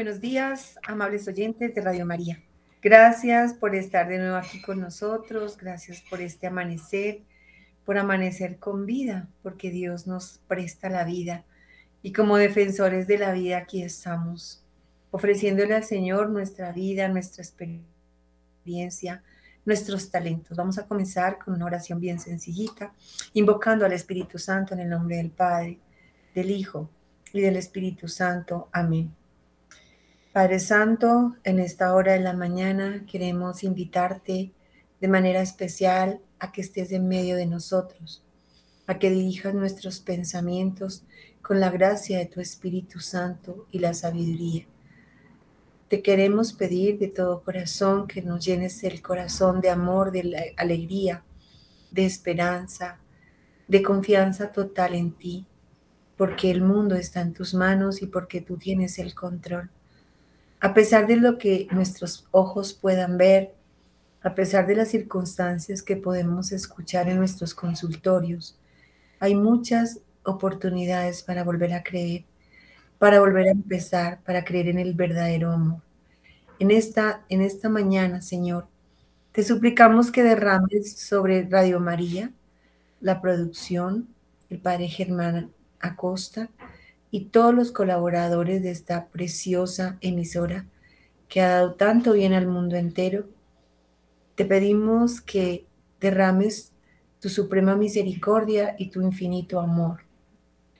Buenos días, amables oyentes de Radio María. Gracias por estar de nuevo aquí con nosotros, gracias por este amanecer, por amanecer con vida, porque Dios nos presta la vida y como defensores de la vida aquí estamos, ofreciéndole al Señor nuestra vida, nuestra experiencia, nuestros talentos. Vamos a comenzar con una oración bien sencillita, invocando al Espíritu Santo en el nombre del Padre, del Hijo y del Espíritu Santo. Amén. Padre Santo, en esta hora de la mañana queremos invitarte de manera especial a que estés en medio de nosotros, a que dirijas nuestros pensamientos con la gracia de tu Espíritu Santo y la sabiduría. Te queremos pedir de todo corazón que nos llenes el corazón de amor, de alegría, de esperanza, de confianza total en ti, porque el mundo está en tus manos y porque tú tienes el control. A pesar de lo que nuestros ojos puedan ver, a pesar de las circunstancias que podemos escuchar en nuestros consultorios, hay muchas oportunidades para volver a creer, para volver a empezar, para creer en el verdadero amor. En esta, en esta mañana, Señor, te suplicamos que derrames sobre Radio María la producción, el Padre Germán Acosta, y todos los colaboradores de esta preciosa emisora que ha dado tanto bien al mundo entero. Te pedimos que derrames tu suprema misericordia y tu infinito amor,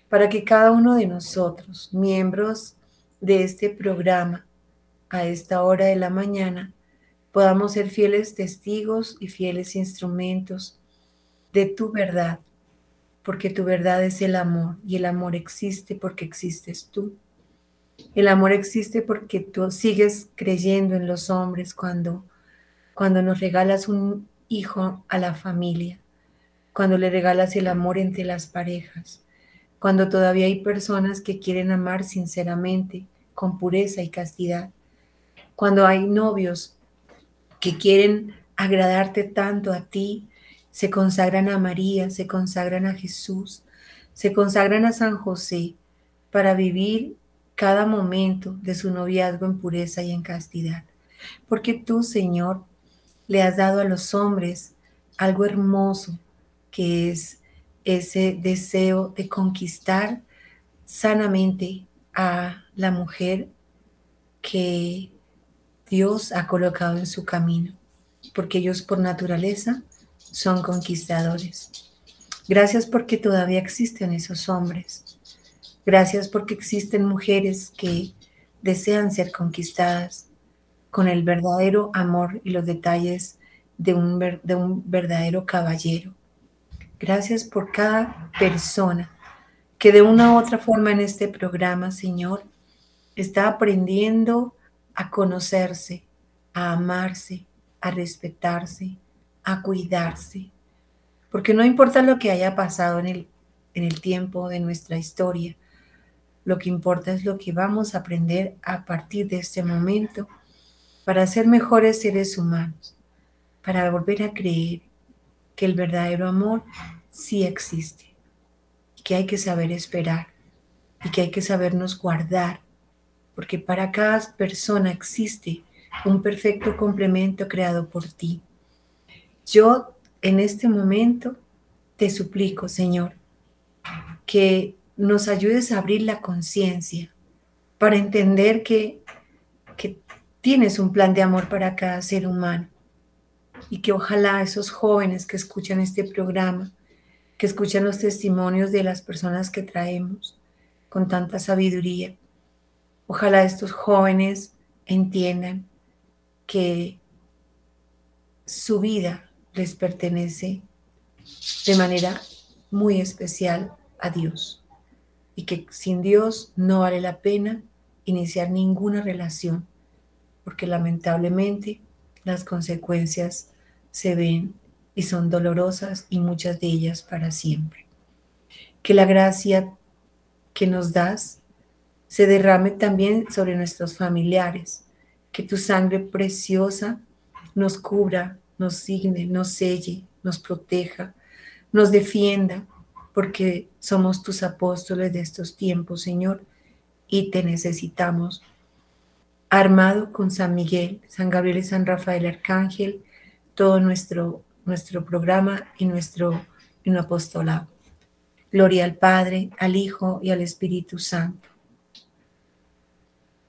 para que cada uno de nosotros, miembros de este programa, a esta hora de la mañana, podamos ser fieles testigos y fieles instrumentos de tu verdad porque tu verdad es el amor y el amor existe porque existes tú. El amor existe porque tú sigues creyendo en los hombres cuando, cuando nos regalas un hijo a la familia, cuando le regalas el amor entre las parejas, cuando todavía hay personas que quieren amar sinceramente, con pureza y castidad, cuando hay novios que quieren agradarte tanto a ti se consagran a María, se consagran a Jesús, se consagran a San José para vivir cada momento de su noviazgo en pureza y en castidad. Porque tú, Señor, le has dado a los hombres algo hermoso, que es ese deseo de conquistar sanamente a la mujer que Dios ha colocado en su camino, porque ellos por naturaleza son conquistadores. Gracias porque todavía existen esos hombres. Gracias porque existen mujeres que desean ser conquistadas con el verdadero amor y los detalles de un, de un verdadero caballero. Gracias por cada persona que de una u otra forma en este programa, Señor, está aprendiendo a conocerse, a amarse, a respetarse, a cuidarse, porque no importa lo que haya pasado en el, en el tiempo de nuestra historia, lo que importa es lo que vamos a aprender a partir de este momento para ser mejores seres humanos, para volver a creer que el verdadero amor sí existe, que hay que saber esperar y que hay que sabernos guardar, porque para cada persona existe un perfecto complemento creado por ti. Yo en este momento te suplico, Señor, que nos ayudes a abrir la conciencia para entender que, tienes un plan de amor para cada ser humano y que ojalá esos jóvenes que escuchan este programa, que escuchan los testimonios de las personas que traemos con tanta sabiduría, ojalá estos jóvenes entiendan que su vida les pertenece de manera muy especial a Dios y que sin Dios no vale la pena iniciar ninguna relación porque lamentablemente las consecuencias se ven y son dolorosas y muchas de ellas para siempre. Que la gracia que nos das se derrame también sobre nuestros familiares, que tu sangre preciosa nos cubra nos signe, nos selle, nos proteja, nos defienda, porque somos tus apóstoles de estos tiempos, Señor, y te necesitamos armado con San Miguel, San Gabriel y San Rafael Arcángel, todo nuestro, nuestro programa y nuestro, y nuestro apostolado. Gloria al Padre, al Hijo y al Espíritu Santo,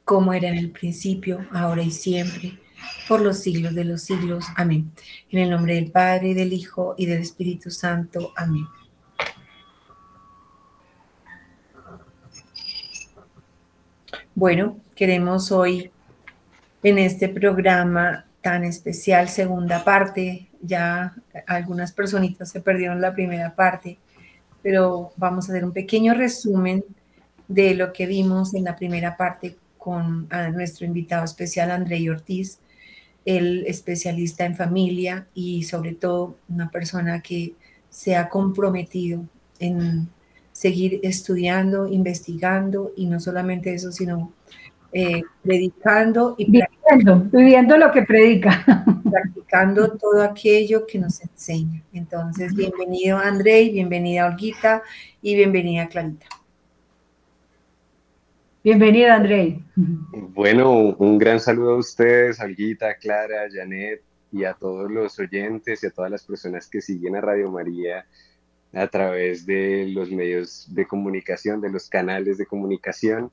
como era en el principio, ahora y siempre, por los siglos de los siglos. Amén. En el nombre del Padre, del Hijo y del Espíritu Santo. Amén. Bueno, queremos hoy en este programa tan especial, segunda parte, ya algunas personitas se perdieron la primera parte, pero vamos a hacer un pequeño resumen de lo que vimos en la primera parte con nuestro invitado especial, André Ortiz, el especialista en familia y sobre todo una persona que se ha comprometido en seguir estudiando, investigando y no solamente eso, sino eh, predicando y viviendo, viviendo lo que predica. Practicando todo aquello que nos enseña. Entonces, bienvenido André, bienvenida Olguita y bienvenida Clarita. Bienvenida André. Bueno, un gran saludo a ustedes, Olguita, Clara, Janet y a todos los oyentes y a todas las personas que siguen a Radio María a través de los medios de comunicación, de los canales de comunicación.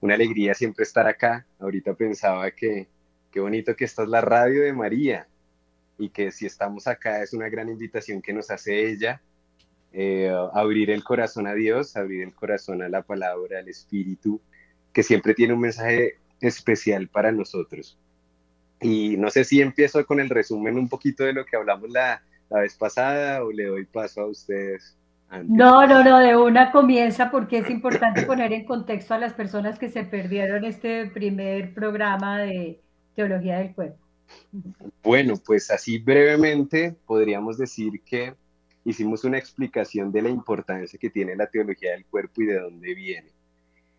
Una alegría siempre estar acá. Ahorita pensaba que qué bonito que esta es la radio de María y que si estamos acá es una gran invitación que nos hace ella, eh, abrir el corazón a Dios, abrir el corazón a la palabra, al Espíritu, que siempre tiene un mensaje especial para nosotros. Y no sé si empiezo con el resumen un poquito de lo que hablamos la, la vez pasada o le doy paso a ustedes? No, no, no, de una comienza porque es importante poner en contexto a las personas que se perdieron este primer programa de teología del cuerpo. Bueno, pues así brevemente podríamos decir que hicimos una explicación de la importancia que tiene la teología del cuerpo y de dónde viene.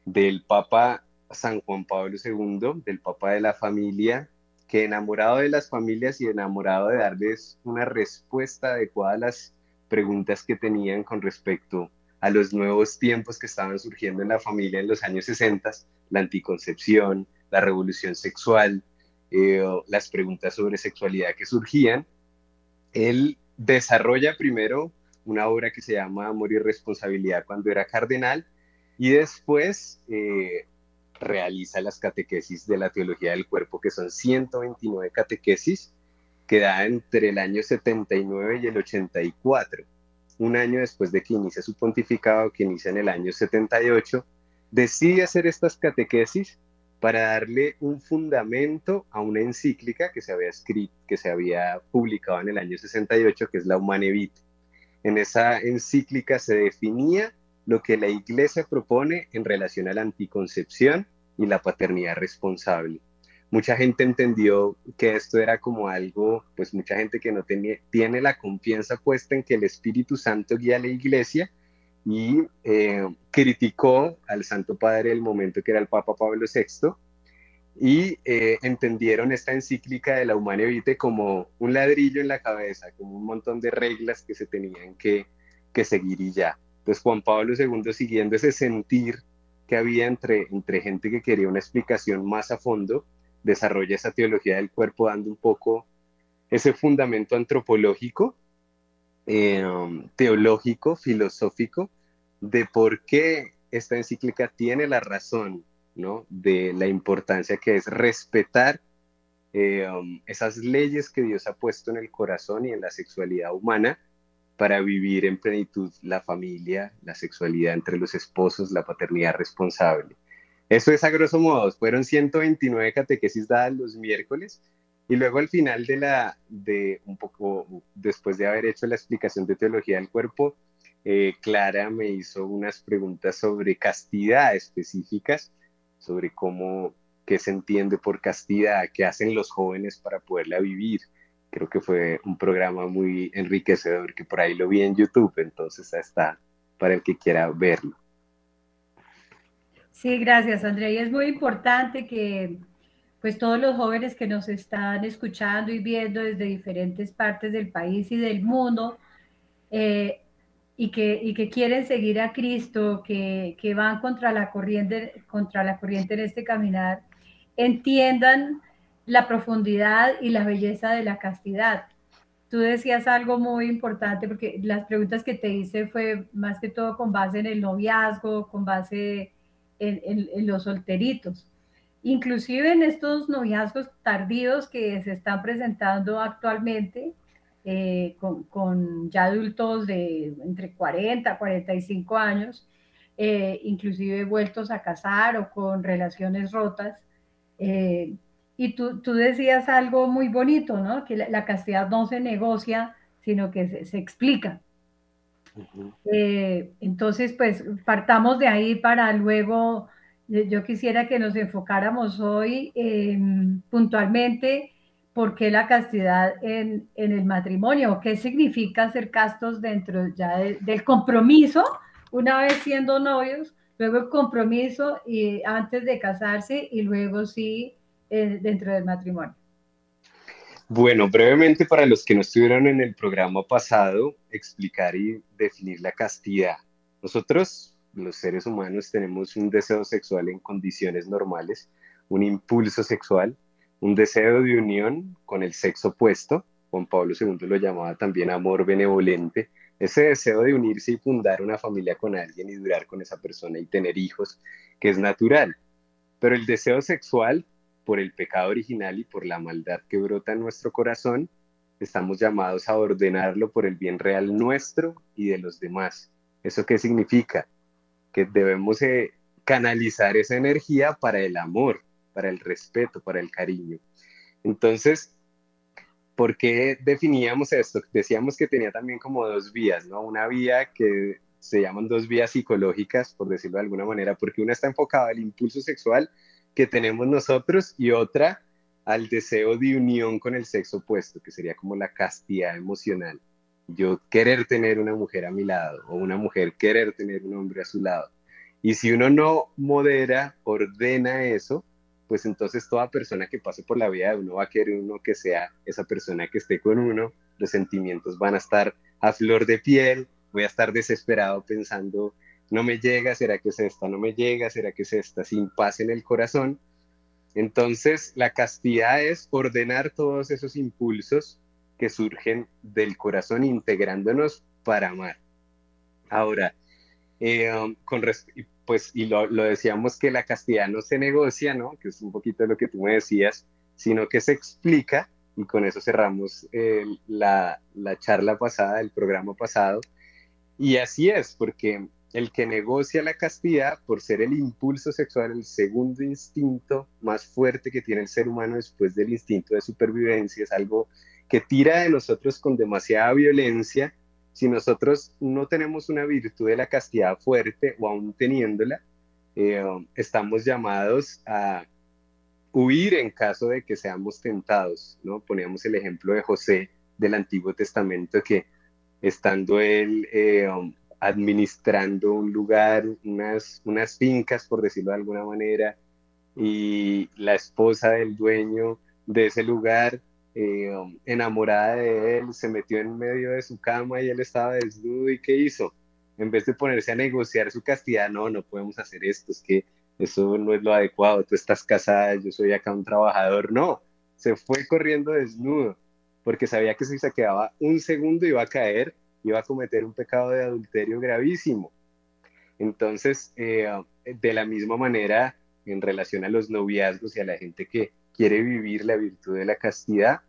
Del Papa San Juan Pablo II, del Papa de la familia, que enamorado de las familias y enamorado de darles una respuesta adecuada a las preguntas que tenían con respecto a los nuevos tiempos que estaban surgiendo en la familia en los años 60, la anticoncepción, la revolución sexual, eh, las preguntas sobre sexualidad que surgían, él desarrolla primero una obra que se llama Amor y Responsabilidad cuando era cardenal y después eh, realiza las catequesis de la teología del cuerpo, que son 129 catequesis que da entre el año 79 y el 84. Un año después de que inicia su pontificado, que inicia en el año 78, decide hacer estas catequesis para darle un fundamento a una encíclica que se había escrito, que se había publicado en el año 68, que es la Humane Vitae. En esa encíclica se definía lo que la Iglesia propone en relación a la anticoncepción y la paternidad responsable. Mucha gente entendió que esto era como algo, pues mucha gente que no tiene la confianza puesta en que el Espíritu Santo guía a la iglesia y eh, criticó al Santo Padre del momento que era el Papa Pablo VI y eh, entendieron esta encíclica de la Humane Vitae como un ladrillo en la cabeza, como un montón de reglas que se tenían que, que seguir y ya. Entonces Juan Pablo II, siguiendo ese sentir que había entre, entre gente que quería una explicación más a fondo, desarrolla esa teología del cuerpo dando un poco ese fundamento antropológico, eh, teológico, filosófico, de por qué esta encíclica tiene la razón ¿no? de la importancia que es respetar eh, esas leyes que Dios ha puesto en el corazón y en la sexualidad humana para vivir en plenitud la familia, la sexualidad entre los esposos, la paternidad responsable. Eso es a grosso modo, fueron 129 catequesis dadas los miércoles y luego al final de la, de un poco, después de haber hecho la explicación de teología del cuerpo, eh, Clara me hizo unas preguntas sobre castidad específicas, sobre cómo, qué se entiende por castidad, qué hacen los jóvenes para poderla vivir, creo que fue un programa muy enriquecedor que por ahí lo vi en YouTube, entonces está para el que quiera verlo. Sí, gracias Andrea. Y es muy importante que pues todos los jóvenes que nos están escuchando y viendo desde diferentes partes del país y del mundo eh, y, que, y que quieren seguir a Cristo, que, que van contra la corriente, contra la corriente en este caminar, entiendan la profundidad y la belleza de la castidad. Tú decías algo muy importante porque las preguntas que te hice fue más que todo con base en el noviazgo, con base en, los solteritos. Inclusive en estos noviazgos tardíos que se están presentando actualmente, eh, con, ya adultos de entre 40 a 45 años, eh, inclusive vueltos a casar o con relaciones rotas. Eh, y tú, tú, decías algo muy bonito, ¿no? Que la, castidad no se negocia, sino que se, explica. entonces, pues partamos de ahí para luego, yo quisiera que nos enfocáramos hoy puntualmente ¿por qué la castidad en, el matrimonio? ¿Qué significa ser castos dentro ya del compromiso, una vez siendo novios, luego el compromiso y antes de casarse y luego sí eh, dentro del matrimonio? Bueno, brevemente para los que no estuvieron en el programa pasado, explicar y definir la castidad. Nosotros, los seres humanos, tenemos un deseo sexual en condiciones normales, un impulso sexual, un deseo de unión con el sexo opuesto, Juan Pablo II lo llamaba también amor benevolente, ese deseo de unirse y fundar una familia con alguien y durar con esa persona y tener hijos, que es natural. Pero el deseo sexual, por el pecado original y por la maldad que brota en nuestro corazón, estamos llamados a ordenarlo por el bien real nuestro y de los demás. ¿Eso qué significa? Que debemos eh, canalizar esa energía para el amor, para el respeto, para el cariño. Entonces, ¿por qué definíamos esto? Decíamos que tenía también como dos vías, ¿no? Una vía que se llaman dos vías psicológicas, por decirlo de alguna manera, porque una está enfocada al impulso sexual que tenemos nosotros y otra al deseo de unión con el sexo opuesto, que sería como la castidad emocional. Yo querer tener una mujer a mi lado o una mujer querer tener un hombre a su lado. Y si uno no modera, ordena eso, pues entonces toda persona que pase por la vida de uno va a querer uno que sea esa persona que esté con uno, los sentimientos van a estar a flor de piel, voy a estar desesperado pensando, no me llega, ¿será que es esta? No me llega, ¿será que es esta? Sin paz en el corazón. Entonces, la castidad es ordenar todos esos impulsos que surgen del corazón integrándonos para amar. Ahora, eh, um, con pues, y lo, decíamos que la castidad no se negocia, ¿no? Que es un poquito lo que tú me decías, sino que se explica, y con eso cerramos la, la charla pasada, el programa pasado. Y así es, porque el que negocia la castidad, por ser el impulso sexual, el segundo instinto más fuerte que tiene el ser humano después del instinto de supervivencia, es algo que tira de nosotros con demasiada violencia si nosotros no tenemos una virtud de la castidad fuerte o aún teniéndola, eh, estamos llamados a huir en caso de que seamos tentados, ¿no? Poníamos el ejemplo de José del Antiguo Testamento que estando él eh, administrando un lugar, unas, unas fincas, por decirlo de alguna manera, y la esposa del dueño de ese lugar eh, enamorada de él, se metió en medio de su cama y él estaba desnudo y ¿qué hizo? En vez de ponerse a negociar su castidad, no, no podemos hacer esto, es que eso no es lo adecuado, tú estás casada, yo soy acá un trabajador, no, se fue corriendo desnudo porque sabía que si se quedaba un segundo iba a caer, iba a cometer un pecado de adulterio gravísimo. Entonces, eh, de la misma manera, en relación a los noviazgos y a la gente que quiere vivir la virtud de la castidad,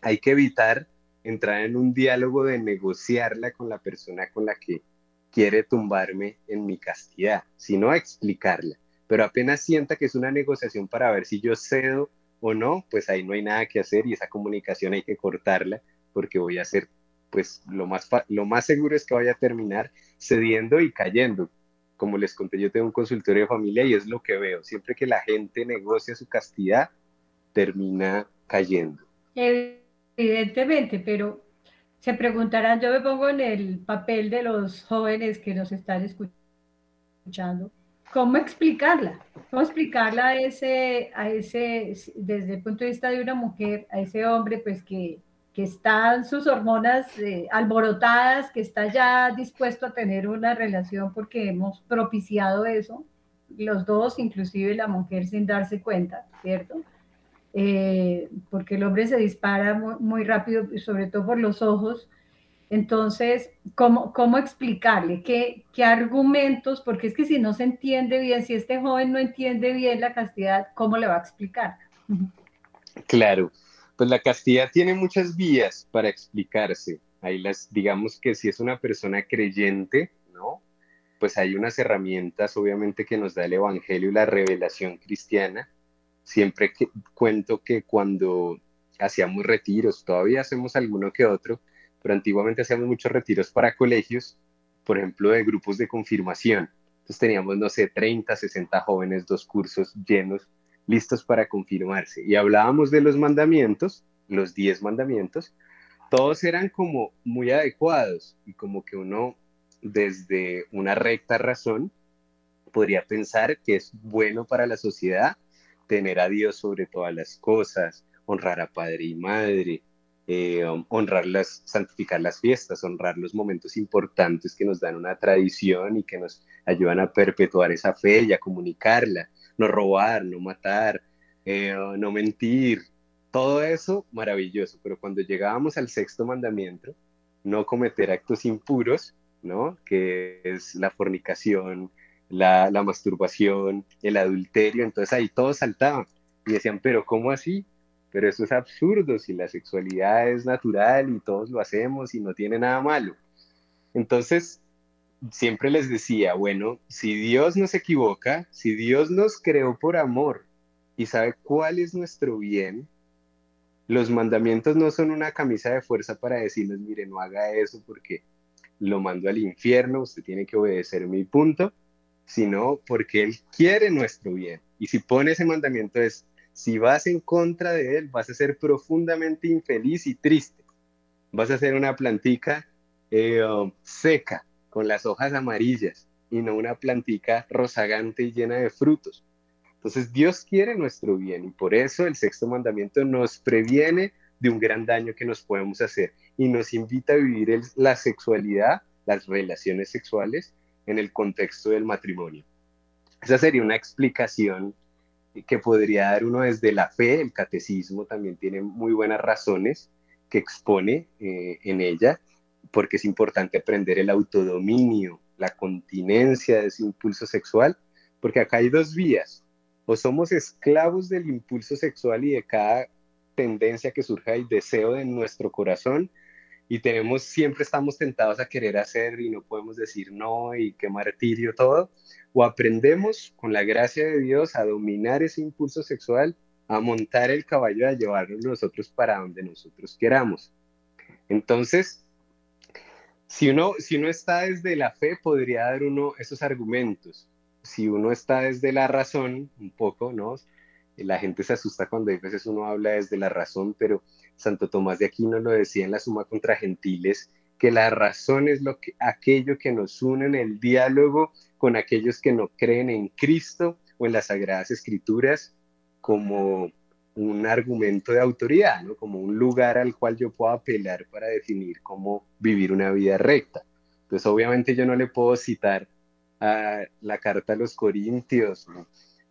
hay que evitar entrar en un diálogo de negociarla con la persona con la que quiere tumbarme en mi castidad, sino explicarla. Pero apenas sienta que es una negociación para ver si yo cedo o no, pues ahí no hay nada que hacer y esa comunicación hay que cortarla porque voy a hacer, pues lo más, lo más seguro es que vaya a terminar cediendo y cayendo. Como les conté, yo tengo un consultorio de familia y es lo que veo. Siempre que la gente negocia su castidad, termina cayendo. Evidentemente, pero se preguntarán, yo me pongo en el papel de los jóvenes que nos están escuchando, ¿cómo explicarla? ¿Cómo explicarla a ese, a ese, desde el punto de vista de una mujer, a ese hombre, pues que, que están sus hormonas eh, alborotadas, que está ya dispuesto a tener una relación porque hemos propiciado eso? los dos, inclusive la mujer sin darse cuenta, ¿cierto? Eh, porque el hombre se dispara muy, rápido, sobre todo por los ojos. Entonces, ¿cómo, cómo explicarle? ¿Qué, ¿Qué argumentos? Porque es que si no se entiende bien, si este joven no entiende bien la castidad, ¿cómo le va a explicar? Claro, pues la castidad tiene muchas vías para explicarse. Ahí las, digamos que si es una persona creyente, ¿no? Pues hay unas herramientas, obviamente, que nos da el Evangelio y la revelación cristiana. Siempre que, cuento que cuando hacíamos retiros, todavía hacemos alguno que otro, pero antiguamente hacíamos muchos retiros para colegios, por ejemplo, de grupos de confirmación. Entonces teníamos, no sé, 30, 60 jóvenes, dos cursos llenos, listos para confirmarse. Y hablábamos de los mandamientos, los 10 mandamientos, todos eran como muy adecuados y como que uno desde una recta razón podría pensar que es bueno para la sociedad tener a Dios sobre todas las cosas, honrar a padre y madre, eh, honrar las, santificar las fiestas, honrar los momentos importantes que nos dan una tradición y que nos ayudan a perpetuar esa fe y a comunicarla, no robar, no matar, eh, no mentir, todo eso maravilloso, pero cuando llegábamos al sexto mandamiento, no cometer actos impuros, ¿no? Que es la fornicación, la, masturbación, el adulterio, entonces ahí todos saltaban y decían, pero ¿cómo así? Pero eso es absurdo si la sexualidad es natural y todos lo hacemos y no tiene nada malo. Entonces, siempre les decía, bueno, si Dios no se equivoca, si Dios nos creó por amor y sabe cuál es nuestro bien, los mandamientos no son una camisa de fuerza para decirles, mire, no haga eso porque lo mando al infierno, usted tiene que obedecer mi punto, sino porque Él quiere nuestro bien. Y si pone ese mandamiento es, si vas en contra de Él, vas a ser profundamente infeliz y triste. Vas a ser una plantica eh, um, seca, con las hojas amarillas, y no una plantica rozagante y llena de frutos. Entonces Dios quiere nuestro bien y por eso el sexto mandamiento nos previene de un gran daño que nos podemos hacer y nos invita a vivir la sexualidad, las relaciones sexuales en el contexto del matrimonio. Esa sería una explicación que podría dar uno desde la fe, el catecismo también tiene muy buenas razones que expone eh, en ella, porque es importante aprender el autodominio, la continencia de ese impulso sexual, porque acá hay dos vías, o somos esclavos del impulso sexual y de cada tendencia que surja y deseo de nuestro corazón y tenemos siempre estamos tentados a querer hacer y no podemos decir no y qué martirio todo o aprendemos con la gracia de Dios a dominar ese impulso sexual a montar el caballo a llevarnos nosotros para donde nosotros queramos entonces si uno si uno está desde la fe podría dar uno esos argumentos si uno está desde la razón, un poco, ¿no? La gente se asusta cuando a veces uno habla desde la razón, pero Santo Tomás de Aquino lo decía en la Suma contra Gentiles, que la razón es lo que, aquello que nos une en el diálogo con aquellos que no creen en Cristo o en las Sagradas Escrituras como un argumento de autoridad, ¿no? como un lugar al cual yo puedo apelar para definir cómo vivir una vida recta. Entonces, obviamente yo no le puedo citar a la carta a los Corintios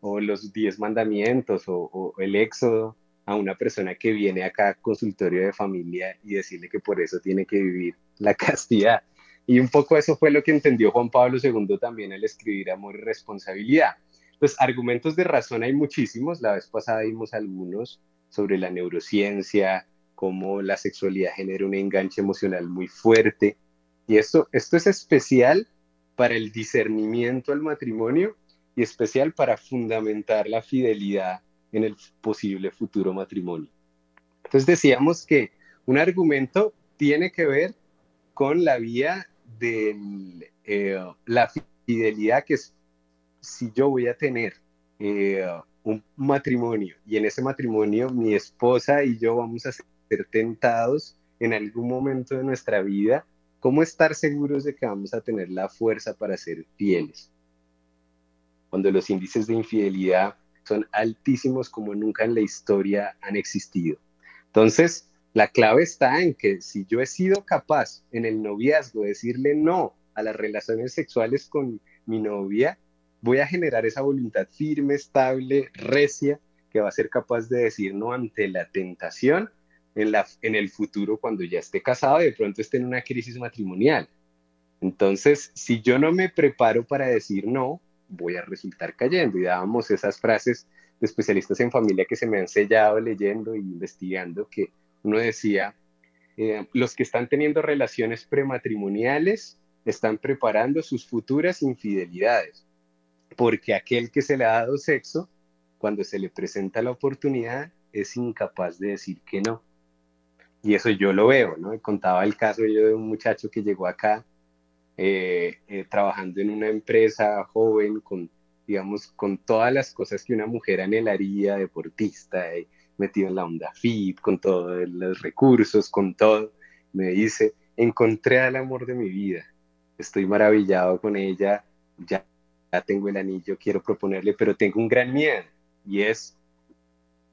o, los diez mandamientos o, el éxodo a una persona que viene acá a consultorio de familia y decirle que por eso tiene que vivir la castidad. Y un poco eso fue lo que entendió Juan Pablo II también al escribir Amor y Responsabilidad. Pues argumentos de razón hay muchísimos, la vez pasada vimos algunos sobre la neurociencia, cómo la sexualidad genera un enganche emocional muy fuerte. Y esto, esto es especial para el discernimiento al matrimonio especial para fundamentar la fidelidad en el posible futuro matrimonio. Entonces decíamos que un argumento tiene que ver con la vía de eh, la fidelidad, que si yo voy a tener eh, un matrimonio y en ese matrimonio mi esposa y yo vamos a ser tentados en algún momento de nuestra vida ¿Cómo estar seguros de que vamos a tener la fuerza para ser fieles? Cuando los índices de infidelidad son altísimos como nunca en la historia han existido. Entonces, la clave está en que si yo he sido capaz en el noviazgo de decirle no a las relaciones sexuales con mi novia, voy a generar esa voluntad firme, estable, recia, que va a ser capaz de decir no ante la tentación en, la, en el futuro cuando ya esté casado y de pronto esté en una crisis matrimonial. Entonces, si yo no me preparo para decir no, voy a resultar cayendo. Y dábamos esas frases de especialistas en familia que se me han sellado leyendo e investigando, que uno decía, eh, los que están teniendo relaciones prematrimoniales están preparando sus futuras infidelidades, porque aquel que se le ha dado sexo, cuando se le presenta la oportunidad, es incapaz de decir que no. Y eso yo lo veo, ¿no? Contaba el caso yo de un muchacho que llegó acá eh, eh, trabajando en una empresa joven con, digamos, con todas las cosas que una mujer anhelaría, deportista, eh, metido en la onda fit, con todos los recursos, con todo. Me dice, encontré al amor de mi vida, estoy maravillado con ella, ya, ya tengo el anillo, quiero proponerle, pero tengo un gran miedo y es,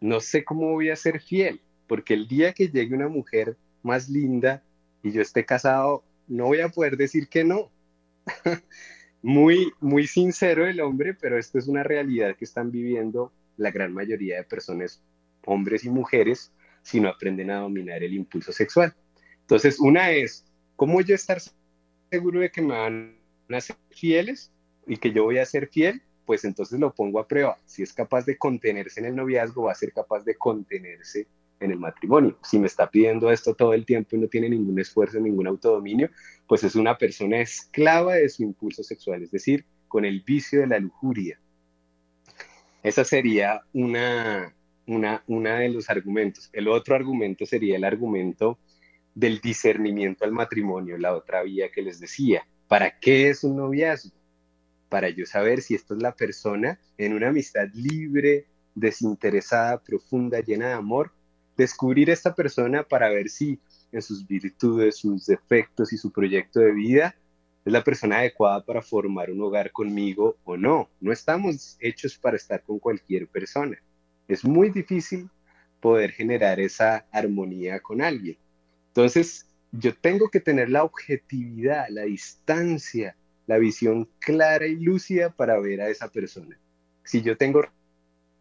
no sé cómo voy a ser fiel, porque el día que llegue una mujer más linda y yo esté casado, no voy a poder decir que no. muy, muy sincero el hombre, pero esto es una realidad que están viviendo la gran mayoría de personas, hombres y mujeres, si no aprenden a dominar el impulso sexual. Entonces, una es, ¿cómo yo estar seguro de que me van a ser fieles y que yo voy a ser fiel? Pues entonces lo pongo a prueba. Si es capaz de contenerse en el noviazgo, va a ser capaz de contenerse en el matrimonio. Si me está pidiendo esto todo el tiempo y no tiene ningún esfuerzo, ningún autodominio, pues es una persona esclava de su impulso sexual, es decir, con el vicio de la lujuria. Esa sería una, una, una de los argumentos. El otro argumento sería el argumento del discernimiento al matrimonio, la otra vía que les decía. ¿Para qué es un noviazgo? Para yo saber si esto es la persona en una amistad libre, desinteresada, profunda, llena de amor, descubrir esta persona para ver si en sus virtudes, sus defectos y su proyecto de vida es la persona adecuada para formar un hogar conmigo o no. No estamos hechos para estar con cualquier persona. Es muy difícil poder generar esa armonía con alguien. Entonces, yo tengo que tener la objetividad, la distancia, la visión clara y lúcida para ver a esa persona. Si yo tengo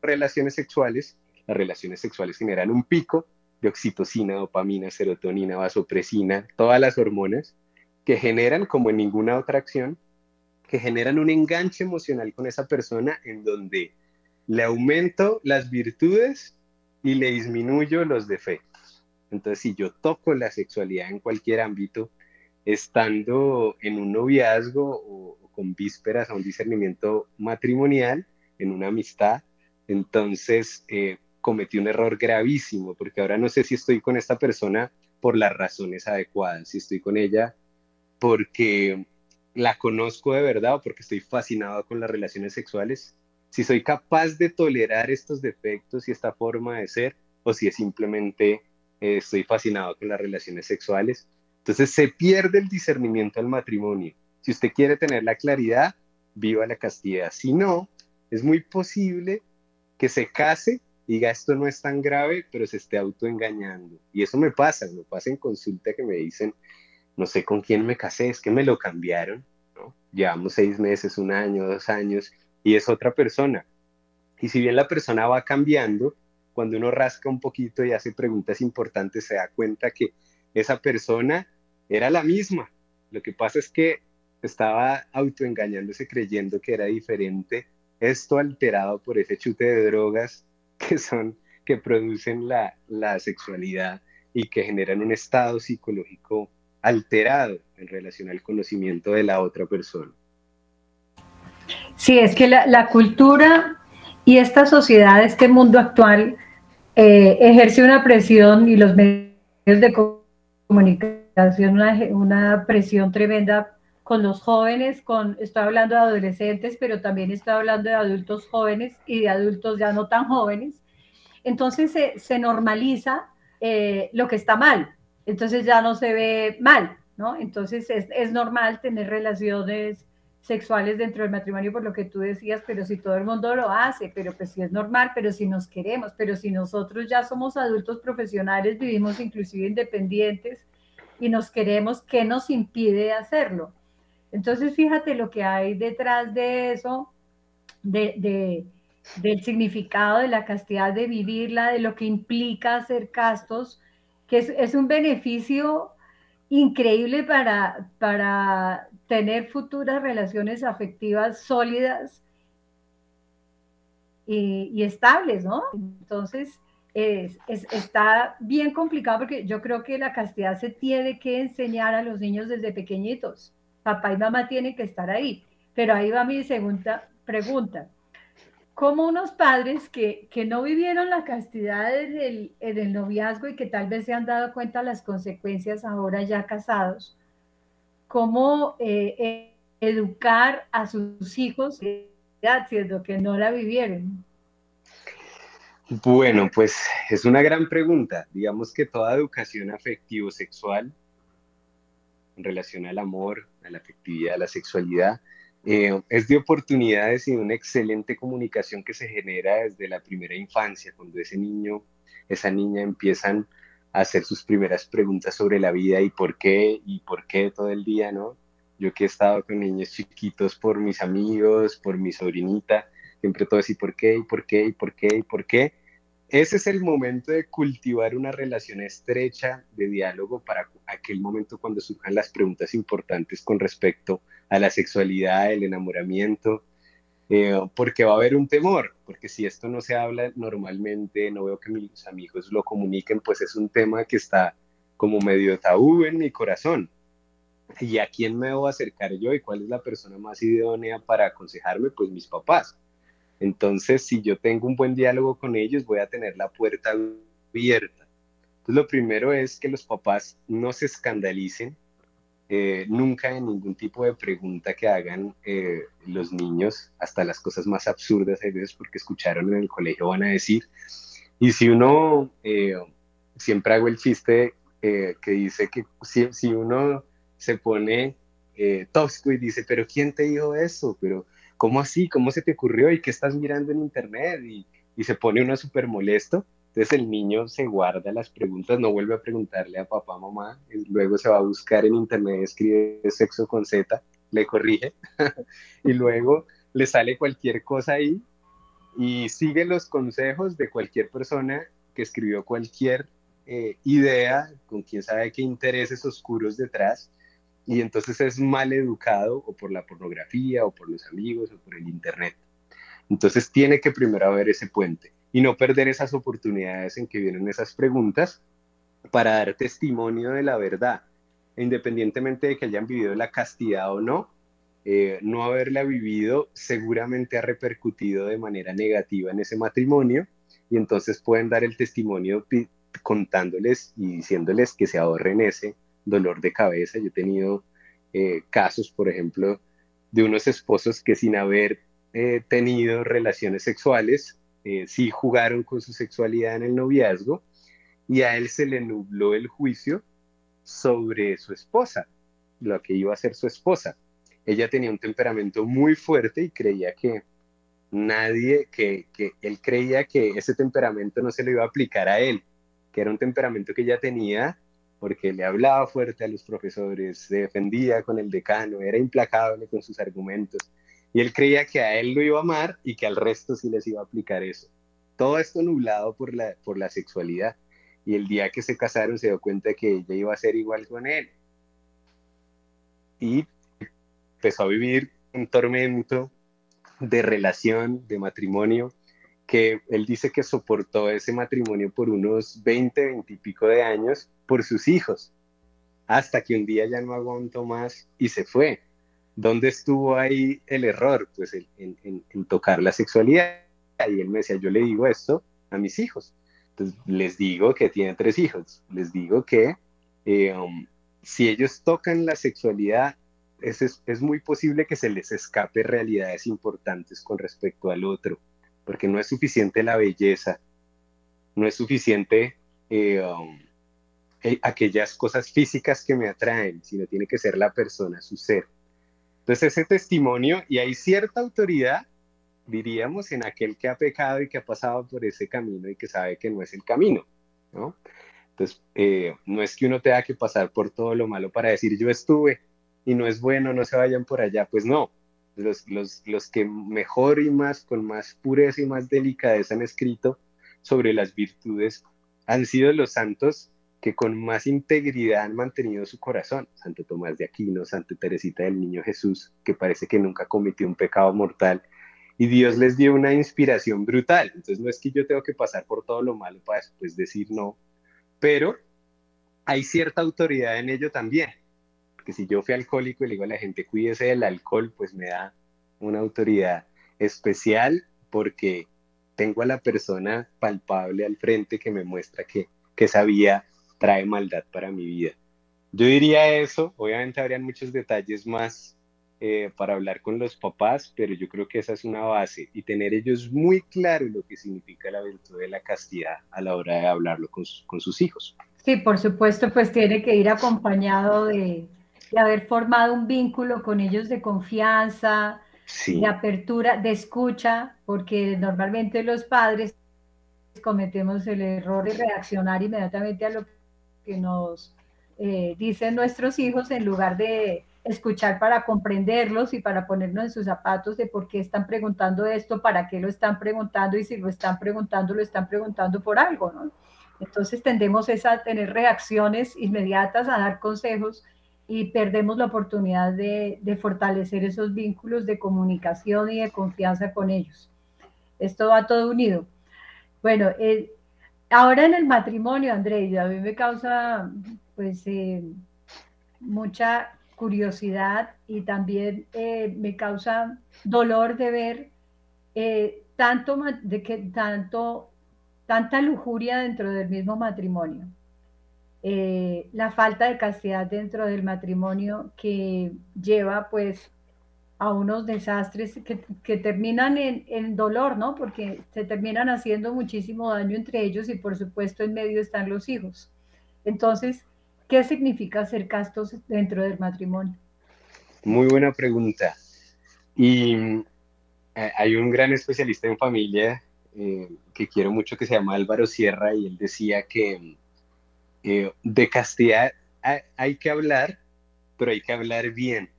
relaciones sexuales, las relaciones sexuales generan un pico de oxitocina, dopamina, serotonina, vasopresina, todas las hormonas que generan, como en ninguna otra acción, que generan un enganche emocional con esa persona en donde le aumento las virtudes y le disminuyo los defectos. Entonces, si yo toco la sexualidad en cualquier ámbito, estando en un noviazgo o, con vísperas a un discernimiento matrimonial, en una amistad, entonces eh, cometí un error gravísimo, porque ahora no sé si estoy con esta persona por las razones adecuadas, si estoy con ella porque la conozco de verdad o porque estoy fascinado con las relaciones sexuales, si soy capaz de tolerar estos defectos y esta forma de ser, o si es simplemente eh, estoy fascinado con las relaciones sexuales. Entonces se pierde el discernimiento al matrimonio. Si usted quiere tener la claridad, viva la castidad. Si no, es muy posible que se case diga esto no es tan grave, pero se esté autoengañando. Y eso me pasa, me pasa en consulta que me dicen, no sé con quién me casé, es que me lo cambiaron, ¿no? Llevamos seis meses, un año, dos años, y es otra persona. Y si bien la persona va cambiando, cuando uno rasca un poquito y hace preguntas importantes, se da cuenta que esa persona era la misma. Lo que pasa es que estaba autoengañándose creyendo que era diferente, esto alterado por ese chute de drogas que son, que producen la, la sexualidad y que generan un estado psicológico alterado en relación al conocimiento de la otra persona. Sí, es que la, la cultura y esta sociedad, este mundo actual, eh, ejerce una presión y los medios de comunicación, una, una, presión tremenda con los jóvenes, con, estoy hablando de adolescentes, pero también estoy hablando de adultos jóvenes y de adultos ya no tan jóvenes. Entonces se, se normaliza eh, lo que está mal, entonces ya no se ve mal, ¿no? Entonces es, es normal tener relaciones sexuales dentro del matrimonio por lo que tú decías, pero si todo el mundo lo hace, pero pues si es normal, pero si nos queremos, pero si nosotros ya somos adultos profesionales, vivimos inclusive independientes y nos queremos, ¿qué nos impide hacerlo? Entonces, fíjate lo que hay detrás de eso, de, del significado de la castidad, de vivirla, de lo que implica ser castos, que es, un beneficio increíble para, para tener futuras relaciones afectivas sólidas y, estables, ¿no? Entonces, es, está bien complicado porque yo creo que la castidad se tiene que enseñar a los niños desde pequeñitos. Papá y mamá tienen que estar ahí. Pero ahí va mi segunda pregunta. ¿Cómo unos padres que, que no vivieron la castidad en el, en el, noviazgo y que tal vez se han dado cuenta las consecuencias ahora ya casados, cómo eh, eh, educar a sus hijos siendo que no la vivieron? Bueno, pues es una gran pregunta. Digamos que toda educación afectivo-sexual en relación al amor, la afectividad, la sexualidad, eh, es de oportunidades y de una excelente comunicación que se genera desde la primera infancia, cuando ese niño, esa niña empiezan a hacer sus primeras preguntas sobre la vida y por qué, y por qué todo el día, ¿no? Yo que he estado con niños chiquitos por mis amigos, por mi sobrinita, siempre todo así, ¿por qué? ¿Y por qué? ¿Y por qué? ¿Y por qué? Ese es el momento de cultivar una relación estrecha de diálogo para aquel momento cuando surjan las preguntas importantes con respecto a la sexualidad, el enamoramiento, eh, porque va a haber un temor, porque si esto no se habla normalmente, no veo que mis amigos lo comuniquen, pues es un tema que está como medio tabú en mi corazón. ¿Y a quién me debo acercar yo y cuál es la persona más idónea para aconsejarme? Pues mis papás. Entonces, si yo tengo un buen diálogo con ellos, voy a tener la puerta abierta. Entonces, lo primero es que los papás no se escandalicen eh, nunca en ningún tipo de pregunta que hagan eh, los niños, hasta las cosas más absurdas a veces porque escucharon en el colegio van a decir. Y si uno, eh, siempre hago el chiste que dice que si, si uno se pone tosco y dice, pero ¿quién te dijo eso? Pero ¿cómo así? ¿Cómo se te ocurrió? ¿Y qué estás mirando en internet? Y, y se pone uno súper molesto. Entonces el niño se guarda las preguntas, no vuelve a preguntarle a papá, mamá, luego se va a buscar en internet, escribe sexo con Z, le corrige y luego le sale cualquier cosa ahí y sigue los consejos de cualquier persona que escribió cualquier eh, idea con quién sabe qué intereses oscuros detrás y entonces es mal educado o por la pornografía o por los amigos o por el internet. Entonces tiene que primero haber ese puente y no perder esas oportunidades en que vienen esas preguntas para dar testimonio de la verdad, independientemente de que hayan vivido la castidad o no, eh, no haberla vivido seguramente ha repercutido de manera negativa en ese matrimonio y entonces pueden dar el testimonio contándoles y diciéndoles que se ahorren ese dolor de cabeza. Yo he tenido eh, casos, por ejemplo, de unos esposos que sin haber eh, tenido relaciones sexuales, eh, sí jugaron con su sexualidad en el noviazgo y a él se le nubló el juicio sobre su esposa, lo que iba a ser su esposa. Ella tenía un temperamento muy fuerte y creía que nadie, que, que él creía que ese temperamento no se le iba a aplicar a él, que era un temperamento que ella tenía porque le hablaba fuerte a los profesores, se defendía con el decano, era implacable con sus argumentos. Y él creía que a él lo iba a amar y que al resto sí les iba a aplicar eso. Todo esto nublado por la, por la sexualidad. Y el día que se casaron se dio cuenta que ella iba a ser igual con él. Y empezó a vivir un tormento de relación, de matrimonio, que él dice que soportó ese matrimonio por unos 20, 20 y pico de años por sus hijos, hasta que un día ya no aguantó más y se fue. ¿Dónde estuvo ahí el error? Pues en, tocar la sexualidad. Y él me decía, yo le digo esto a mis hijos. Entonces, les digo que tiene tres hijos. Les digo que eh, um, si ellos tocan la sexualidad, es, es, muy posible que se les escape realidades importantes con respecto al otro, porque no es suficiente la belleza, no es suficiente eh, um, eh, aquellas cosas físicas que me atraen, sino tiene que ser la persona, su ser. Entonces ese testimonio, y hay cierta autoridad, diríamos, en aquel que ha pecado y que ha pasado por ese camino y que sabe que no es el camino, ¿no? Entonces, eh, no es que uno tenga que pasar por todo lo malo para decir yo estuve y no es bueno, no se vayan por allá, pues no, los, los, los que mejor y más, con más pureza y más delicadeza han escrito sobre las virtudes han sido los santos que con más integridad han mantenido su corazón. Santo Tomás de Aquino, Santa Teresita del Niño Jesús, que parece que nunca cometió un pecado mortal. Y Dios les dio una inspiración brutal. Entonces no es que yo tengo que pasar por todo lo malo para después decir no, pero hay cierta autoridad en ello también. Porque si yo fui alcohólico y le digo a la gente cuídese del alcohol, pues me da una autoridad especial porque tengo a la persona palpable al frente que me muestra que, que esa vía trae maldad para mi vida. Yo diría eso, obviamente habrían muchos detalles más eh, para hablar con los papás, pero yo creo que esa es una base y tener ellos muy claro lo que significa la virtud de la castidad a la hora de hablarlo con, con sus hijos. Sí, por supuesto, pues tiene que ir acompañado de, de haber formado un vínculo con ellos de confianza, de apertura, de escucha, porque normalmente los padres cometemos el error de reaccionar inmediatamente a lo que nos eh, dicen nuestros hijos en lugar de escuchar para comprenderlos y para ponernos en sus zapatos de por qué están preguntando esto, para qué lo están preguntando y si lo están preguntando, lo están preguntando por algo, ¿no? Entonces tendemos a tener reacciones inmediatas, a dar consejos y perdemos la oportunidad de, fortalecer esos vínculos de comunicación y de confianza con ellos. Esto va todo unido. Bueno, eh, ahora en el matrimonio, Andrés, a mí me causa pues eh, mucha curiosidad y también eh, me causa dolor de ver tanto de que tanto tanta lujuria dentro del mismo matrimonio. Eh, la falta de castidad dentro del matrimonio que lleva pues a unos desastres que, terminan en, dolor, ¿no? Porque se terminan haciendo muchísimo daño entre ellos y por supuesto en medio están los hijos. Entonces, ¿qué significa ser castos dentro del matrimonio? Muy buena pregunta. Y eh, hay un gran especialista en familia eh, que quiero mucho que se llama Álvaro Sierra y él decía que eh, de castidad hay, que hablar, pero hay que hablar bien,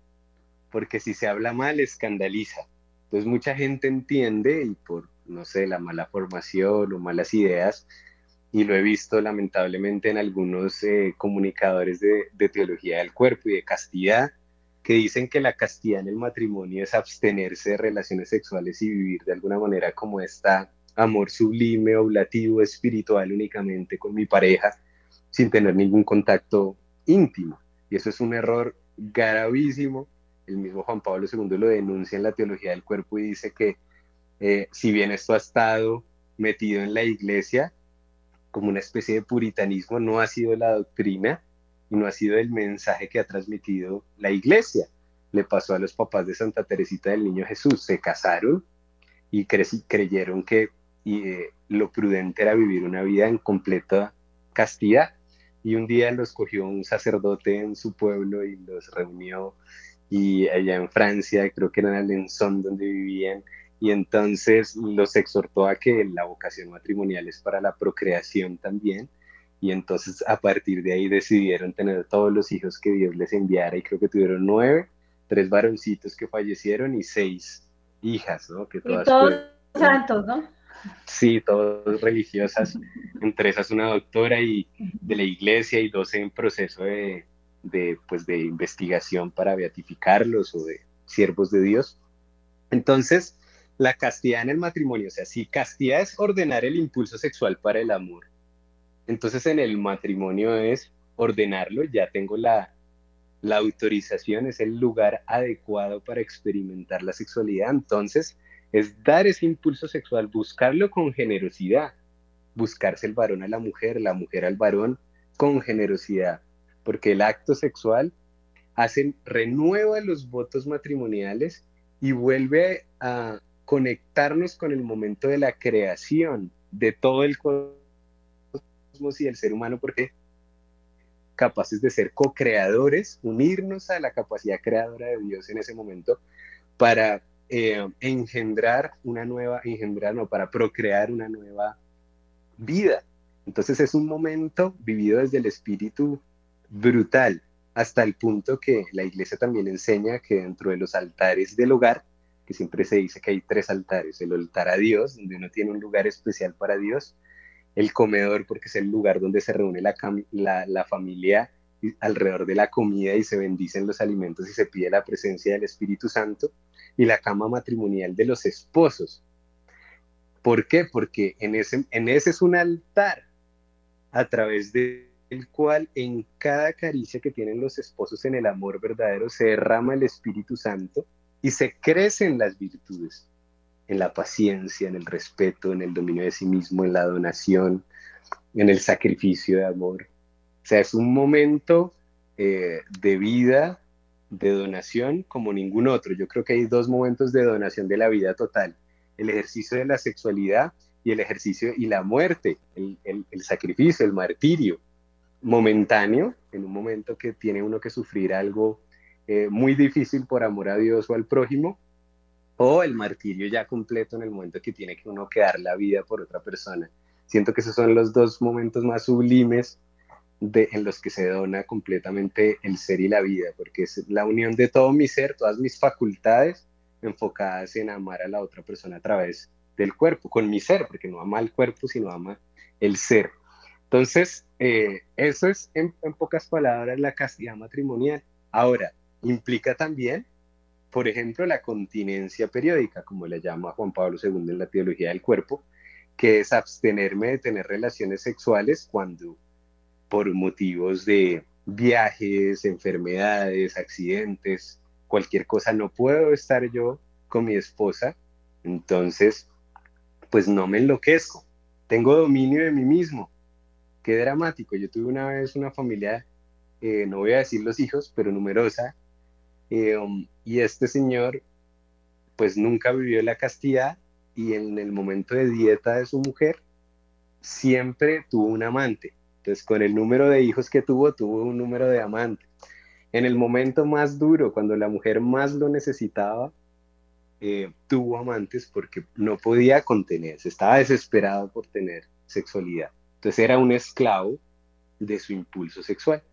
porque si se habla mal escandaliza. Entonces mucha gente entiende y por, no sé, la mala formación o malas ideas, y lo he visto lamentablemente en algunos eh, comunicadores de, teología del cuerpo y de castidad, que dicen que la castidad en el matrimonio es abstenerse de relaciones sexuales y vivir de alguna manera como esta amor sublime, oblativo, espiritual únicamente con mi pareja, sin tener ningún contacto íntimo. Y eso es un error gravísimo. El mismo Juan Pablo II lo denuncia en la teología del cuerpo y dice que eh, si bien esto ha estado metido en la iglesia como una especie de puritanismo, no ha sido la doctrina y no ha sido el mensaje que ha transmitido la iglesia. Le pasó a los papás de Santa Teresita del Niño Jesús, se casaron y creyeron que eh, lo prudente era vivir una vida en completa castidad y un día los cogió un sacerdote en su pueblo y los reunió y allá en Francia, creo que era en Alençon donde vivían, y entonces los exhortó a que la vocación matrimonial es para la procreación también, y entonces a partir de ahí decidieron tener todos los hijos que Dios les enviara, y creo que tuvieron nueve, tres varoncitos que fallecieron y seis hijas, ¿no? Que todas y todos santos, ¿no? Sí, todas religiosas, entre esas una doctora y de la iglesia y dos en proceso de, de, pues, de investigación para beatificarlos o de siervos de Dios. Entonces, la castidad en el matrimonio, o sea, si castidad es ordenar el impulso sexual para el amor, entonces en el matrimonio es ordenarlo, ya tengo la, la autorización, es el lugar adecuado para experimentar la sexualidad, entonces es dar ese impulso sexual, buscarlo con generosidad, buscarse el varón a la mujer, la mujer al varón con generosidad, porque el acto sexual hace, renueva los votos matrimoniales y vuelve a conectarnos con el momento de la creación de todo el cosmos y el ser humano, porque capaces de ser co-creadores, unirnos a la capacidad creadora de Dios en ese momento para eh, engendrar una nueva, engendrar, no, para procrear una nueva vida. Entonces es un momento vivido desde el espíritu brutal. hasta el punto que la iglesia también enseña que dentro de los altares del hogar, que siempre se dice que hay tres altares, el altar a Dios, donde uno tiene un lugar especial para Dios, el comedor, porque es el lugar donde se reúne la, la, familia alrededor de la comida y se bendicen los alimentos y se pide la presencia del Espíritu Santo, y la cama matrimonial de los esposos. ¿Por qué? Porque en ese, en ese es un altar a través del cual en cada caricia que tienen los esposos en el amor verdadero se derrama el Espíritu Santo y se crecen las virtudes en la paciencia, en el respeto, en el dominio de sí mismo, en la donación, en el sacrificio de amor. O sea, es un momento eh, de vida, de donación como ningún otro. Yo creo que hay dos momentos de donación de la vida total. El ejercicio de la sexualidad y el ejercicio y la muerte, el, sacrificio, el martirio momentáneo, en un momento que tiene uno que sufrir algo eh, muy difícil por amor a Dios o al prójimo, o el martirio ya completo en el momento que tiene que uno quedar la vida por otra persona. Siento que esos son los dos momentos más sublimes de, en los que se dona completamente el ser y la vida, porque es la unión de todo mi ser, todas mis facultades enfocadas en amar a la otra persona a través del cuerpo, con mi ser, porque no ama el cuerpo, sino ama el ser. Entonces, eh, eso es en, en pocas palabras la castidad matrimonial. Ahora, implica también por ejemplo, la continencia periódica, como le llama Juan Pablo II en la teología del cuerpo, que es abstenerme de tener relaciones sexuales cuando por motivos de viajes, enfermedades, accidentes, cualquier cosa, no puedo estar yo con mi esposa, entonces, pues no me enloquezco, tengo dominio de mí mismo. Qué dramático, yo tuve una vez una familia, eh, no voy a decir los hijos, pero numerosa, eh, um, y este señor, pues nunca vivió la castidad y en el momento de dieta de su mujer, siempre tuvo un amante. Entonces, con el número de hijos que tuvo, tuvo un número de amantes. En el momento más duro, cuando la mujer más lo necesitaba, eh, tuvo amantes porque no podía contenerse, estaba desesperado por tener sexualidad. Entonces era un esclavo de su impulso sexual.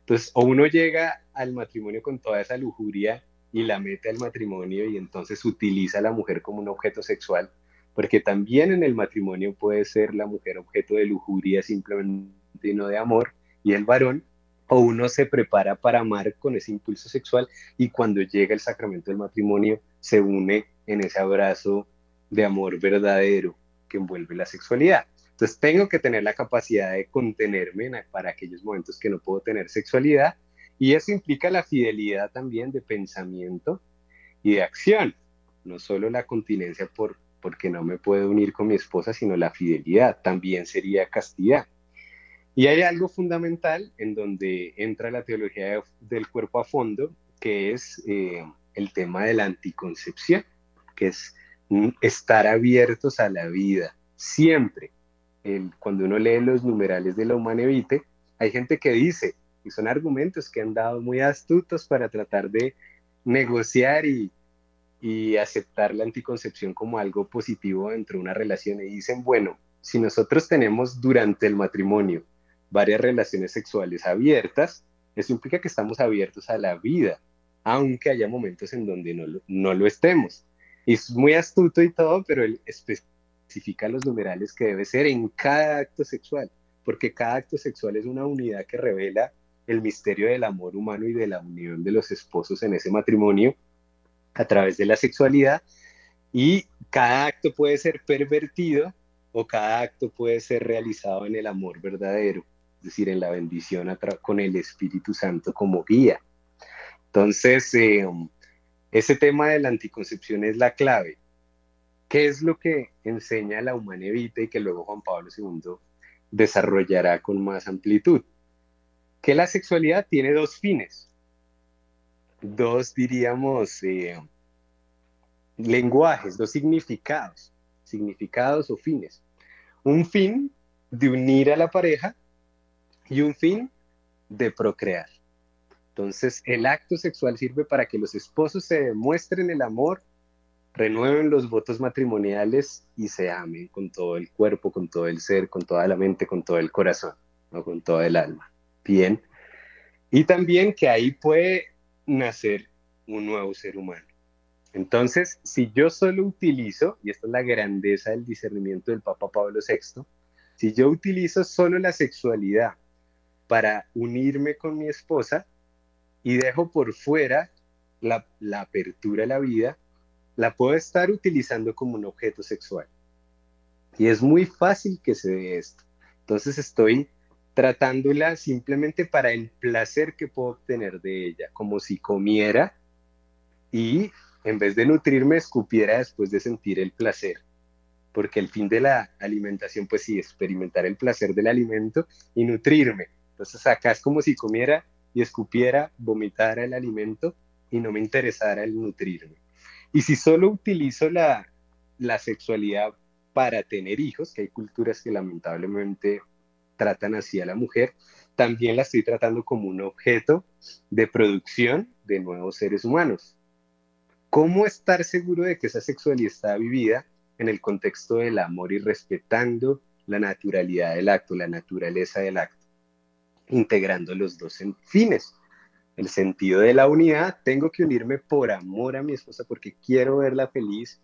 Entonces, o uno llega al matrimonio con toda esa lujuria y la mete al matrimonio y entonces utiliza a la mujer como un objeto sexual, porque también en el matrimonio puede ser la mujer objeto de lujuria simplemente y no de amor, y el varón, o uno se prepara para amar con ese impulso sexual y cuando llega el sacramento del matrimonio se une en ese abrazo de amor verdadero que envuelve la sexualidad. Entonces tengo que tener la capacidad de contenerme para aquellos momentos que no puedo tener sexualidad y eso implica la fidelidad también de pensamiento y de acción, no solo la continencia por porque no me puedo unir con mi esposa, sino la fidelidad, también sería castidad. Y hay algo fundamental en donde entra la teología del cuerpo a fondo, que es eh, el tema de la anticoncepción, que es estar abiertos a la vida, siempre, cuando uno lee los numerales de la Humanevite, hay gente que dice, y son argumentos que han dado muy astutos para tratar de negociar y, y aceptar la anticoncepción como algo positivo dentro de una relación. Y dicen, bueno, si nosotros tenemos durante el matrimonio varias relaciones sexuales abiertas, eso implica que estamos abiertos a la vida, aunque haya momentos en donde no lo, no lo estemos. Es muy astuto y todo, pero el especifica los numerales que debe ser en cada acto sexual, porque cada acto sexual es una unidad que revela el misterio del amor humano y de la unión de los esposos en ese matrimonio a través de la sexualidad y cada acto puede ser pervertido o cada acto puede ser realizado en el amor verdadero, es decir, en la bendición con el Espíritu Santo como guía. Entonces, eh, ese tema de la anticoncepción es la clave. ¿Qué es lo que enseña la Humana Evita y que luego Juan Pablo II desarrollará con más amplitud? Que la sexualidad tiene dos fines, dos, diríamos, eh, lenguajes, dos significados, significados o fines. Un fin de unir a la pareja y un fin de procrear. Entonces, el acto sexual sirve para que los esposos se demuestren el amor renueven los votos matrimoniales y se amen con todo el cuerpo, con todo el ser, con toda la mente, con todo el corazón, ¿no? con todo el alma. Bien. Y también que ahí puede nacer un nuevo ser humano. Entonces, si yo solo utilizo, y esta es la grandeza del discernimiento del Papa Pablo VI, si yo utilizo solo la sexualidad para unirme con mi esposa y dejo por fuera la, apertura a la vida, la puedo estar utilizando como un objeto sexual. Y es muy fácil que se dé esto. Entonces estoy tratándola simplemente para el placer que puedo obtener de ella, como si comiera y en vez de nutrirme, escupiera después de sentir el placer. Porque el fin de la alimentación, pues sí, experimentar el placer del alimento y nutrirme. Entonces acá es como si comiera y escupiera, vomitara el alimento y no me interesara el nutrirme. Y si solo utilizo la, la sexualidad para tener hijos, que hay culturas que lamentablemente tratan así a la mujer, también la estoy tratando como un objeto de producción de nuevos seres humanos. ¿Cómo estar seguro de que esa sexualidad está vivida en el contexto del amor y respetando la naturalidad del acto, la naturaleza del acto, integrando los dos fines? El sentido de la unidad, tengo que unirme por amor a mi esposa porque quiero verla feliz,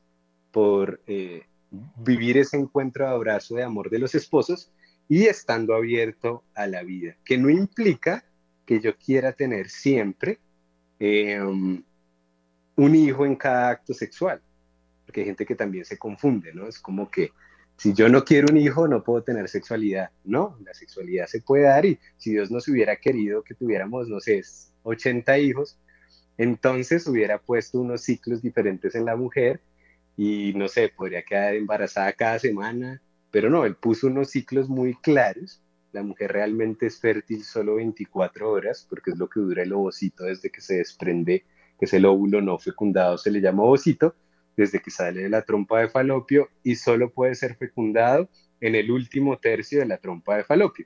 por eh, vivir ese encuentro de abrazo de amor de los esposos y estando abierto a la vida, que no implica que yo quiera tener siempre eh, un hijo en cada acto sexual, porque hay gente que también se confunde, ¿no? Es como que si yo no quiero un hijo, no puedo tener sexualidad. No, la sexualidad se puede dar y si Dios nos hubiera querido que tuviéramos, no sé, 80 hijos, entonces hubiera puesto unos ciclos diferentes en la mujer y no sé, podría quedar embarazada cada semana, pero no, él puso unos ciclos muy claros. La mujer realmente es fértil solo 24 horas, porque es lo que dura el ovocito desde que se desprende que es el óvulo no fecundado, se le llama ovocito, desde que sale de la trompa de falopio y solo puede ser fecundado en el último tercio de la trompa de falopio.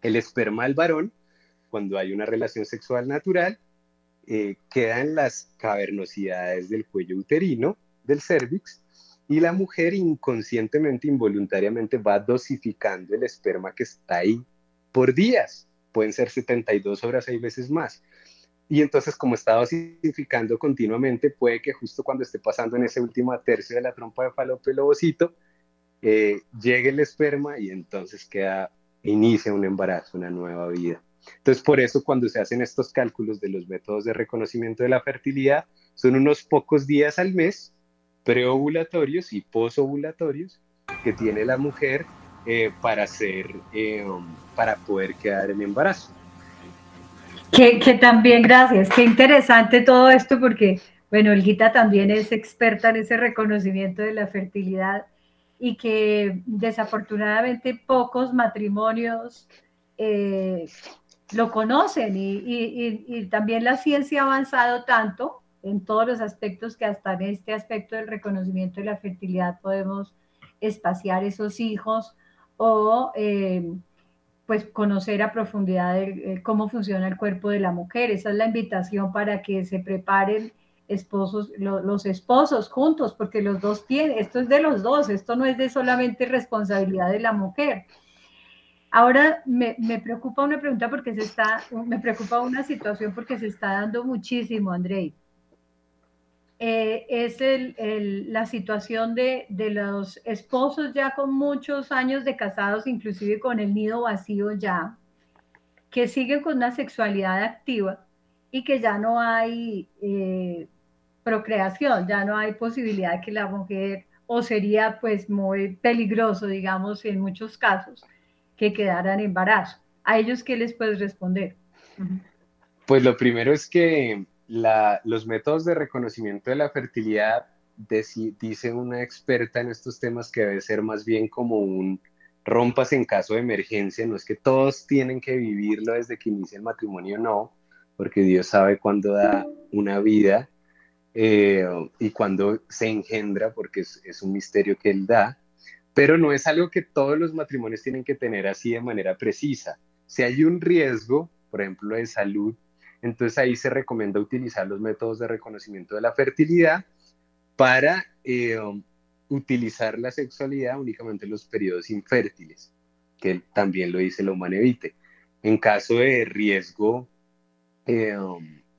El esperma del varón, cuando hay una relación sexual natural, eh, queda en las cavernosidades del cuello uterino, del cervix, y la mujer inconscientemente, involuntariamente va dosificando el esperma que está ahí por días. Pueden ser 72 horas, hay veces más. Y entonces, como está dosificando continuamente, puede que justo cuando esté pasando en ese último tercio de la trompa de falopio el ovocito, eh, llegue el esperma y entonces queda, inicia un embarazo, una nueva vida. Entonces, por eso cuando se hacen estos cálculos de los métodos de reconocimiento de la fertilidad, son unos pocos días al mes preovulatorios y posovulatorios que tiene la mujer eh, para, hacer, eh, para poder quedar en embarazo. Que, también, gracias, qué interesante todo esto porque, bueno, Elguita también es experta en ese reconocimiento de la fertilidad y que desafortunadamente pocos matrimonios eh, lo conocen y, también la ciencia ha avanzado tanto en todos los aspectos que hasta en este aspecto del reconocimiento de la fertilidad podemos espaciar esos hijos o... Eh, pues conocer a profundidad cómo funciona el cuerpo de la mujer. Esa es la invitación para que se preparen esposos, los esposos juntos, porque los dos tienen, esto es de los dos, esto no es de solamente responsabilidad de la mujer. Ahora me, me, preocupa una pregunta porque se está, me preocupa una situación porque se está dando muchísimo, Andrei. Eh, es el, la situación de, de, los esposos ya con muchos años de casados, inclusive con el nido vacío ya, que siguen con una sexualidad activa y que ya no hay eh, procreación, ya no hay posibilidad que la mujer, o sería pues muy peligroso, digamos, en muchos casos, que quedaran embarazo. ¿A ellos qué les puedes responder? Pues lo primero es que los métodos de reconocimiento de la fertilidad, dice una experta en estos temas que debe ser más bien como un rompas en caso de emergencia, no es que todos tienen que vivirlo desde que inicia el matrimonio, no, porque Dios sabe cuándo da una vida eh, y cuándo se engendra, porque es, es un misterio que Él da, pero no es algo que todos los matrimonios tienen que tener así de manera precisa. Si hay un riesgo, por ejemplo, de salud, entonces ahí se recomienda utilizar los métodos de reconocimiento de la fertilidad para eh, utilizar la sexualidad únicamente en los periodos infértiles, que también lo dice la Humanevite. En caso de riesgo eh,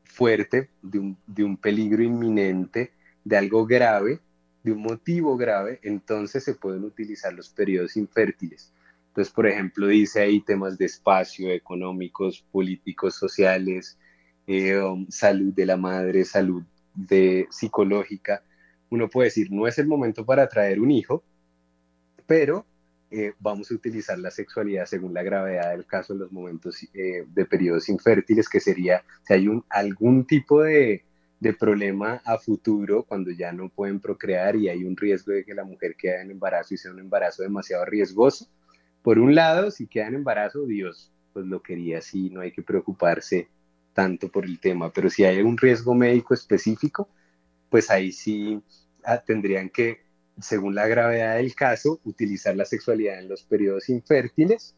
fuerte, de un, de un peligro inminente, de algo grave, de un motivo grave, entonces se pueden utilizar los periodos infértiles. Entonces, por ejemplo, dice ahí temas de espacio, económicos, políticos, sociales, salud de la madre, salud de psicológica. Uno puede decir, no es el momento para traer un hijo, pero eh, vamos a utilizar la sexualidad según la gravedad del caso en los momentos eh, de periodos infértiles, que sería si hay algún tipo de, de, problema a futuro cuando ya no pueden procrear y hay un riesgo de que la mujer quede en embarazo y sea un embarazo demasiado riesgoso. Por un lado, si queda en embarazo, Dios pues lo quería así, no hay que preocuparse tanto por el tema, pero si hay un riesgo médico específico, pues ahí sí ah, tendrían que según la gravedad del caso, utilizar la sexualidad en los periodos infértiles,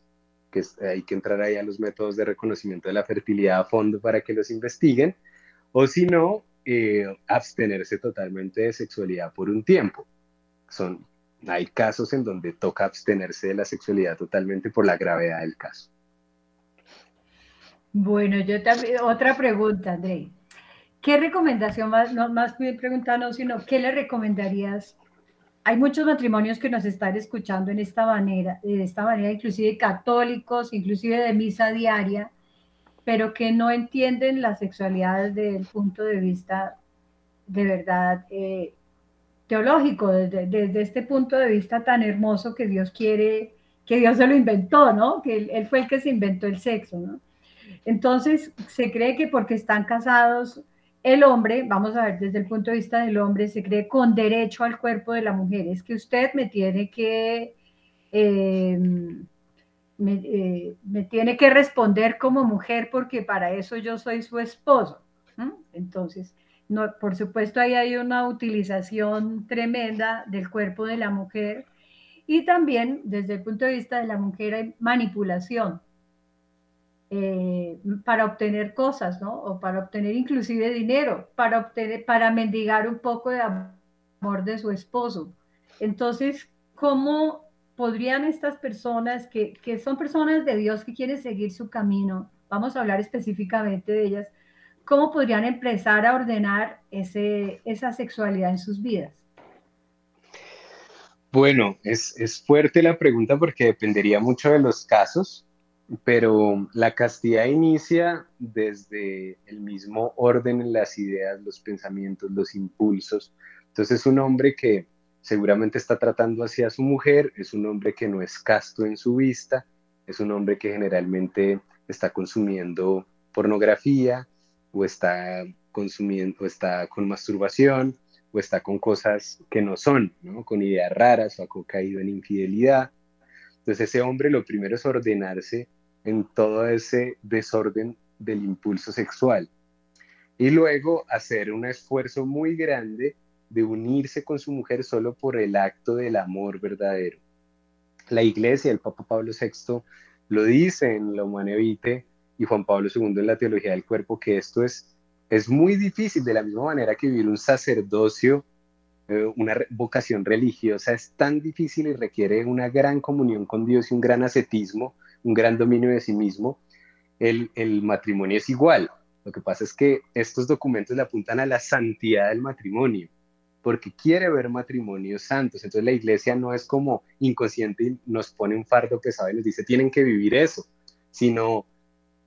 que hay que entrar ahí a los métodos de reconocimiento de la fertilidad a fondo para que los investiguen, o si no, eh, abstenerse totalmente de sexualidad por un tiempo. Son, hay casos en donde toca abstenerse de la sexualidad totalmente por la gravedad del caso. Bueno, yo también, otra pregunta, André. ¿Qué recomendación, más, no más bien preguntando, sino qué le recomendarías hay muchos matrimonios que nos están escuchando en esta manera, de esta manera, inclusive católicos, inclusive de misa diaria, pero que no entienden la sexualidad desde el punto de vista de verdad eh, teológico, desde, este punto de vista tan hermoso que Dios quiere, que Dios se lo inventó, ¿no? Que él fue el que se inventó el sexo, ¿no? Entonces, se cree que porque están casados el hombre, vamos a ver desde el punto de vista del hombre, se cree con derecho al cuerpo de la mujer. Es que usted me tiene que, em, eh, me, tiene que responder como mujer porque para eso yo soy su esposo. Entonces, no, por supuesto, ahí hay una utilización tremenda del cuerpo de la mujer y también desde el punto de vista de la mujer hay manipulación eh, para obtener cosas, ¿no? O para obtener inclusive dinero, para obtener, para mendigar un poco de amor de su esposo. Entonces, ¿cómo podrían estas personas que, que son personas de Dios que quieren seguir su camino, vamos a hablar específicamente de ellas, cómo podrían empezar a ordenar ese, esa sexualidad en sus vidas? Bueno, es, es fuerte la pregunta porque dependería mucho de los casos pero la castidad inicia desde el mismo orden en las ideas, los pensamientos, los impulsos. Entonces es un hombre que seguramente está tratando hacia su mujer, es un hombre que no es casto en su vista, es un hombre que generalmente está consumiendo pornografía o está consumiendo, está con masturbación o está con cosas que no son, ¿no? con ideas raras o ha caído en infidelidad. Entonces ese hombre lo primero es ordenarse en todo ese desorden del impulso sexual. Y luego hacer un esfuerzo muy grande de unirse con su mujer solo por el acto del amor verdadero. La iglesia, el Papa Pablo VI, lo dice en la Humane Vitae y Juan Pablo II en la Teología del Cuerpo, que esto es, es muy difícil, de la misma manera que vivir un sacerdocio, eh, una vocación religiosa, es tan difícil y requiere una gran comunión con Dios y un gran ascetismo, un gran dominio de sí mismo, el, el matrimonio es igual. Lo que pasa es que estos documentos le apuntan a la santidad del matrimonio, porque quiere ver matrimonios santos. Entonces la iglesia no es como inconsciente y nos pone un fardo pesado y nos dice, tienen que vivir eso, sino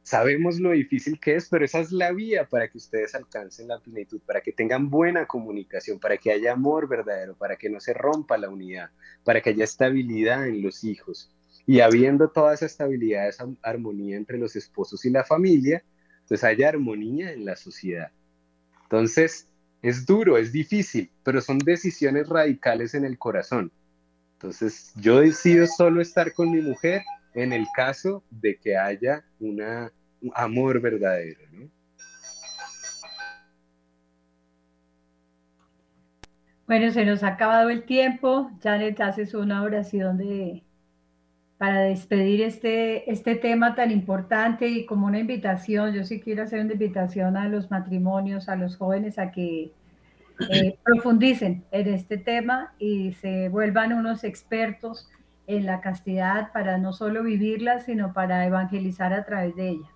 sabemos lo difícil que es, pero esa es la vía para que ustedes alcancen la plenitud, para que tengan buena comunicación, para que haya amor verdadero, para que no se rompa la unidad, para que haya estabilidad en los hijos. Y habiendo toda esa estabilidad, esa armonía entre los esposos y la familia, entonces haya armonía en la sociedad. Entonces, es duro, es difícil, pero son decisiones radicales en el corazón. Entonces, yo decido solo estar con mi mujer en el caso de que haya una, un amor verdadero, Bueno, se nos ha acabado el tiempo. Janet, haces una oración de, para despedir este, este tema tan importante y como una invitación, yo sí quiero hacer una invitación a los matrimonios, a los jóvenes a que eh, profundicen en este tema y se vuelvan unos expertos en la castidad para no solo vivirla, sino para evangelizar a través de ella.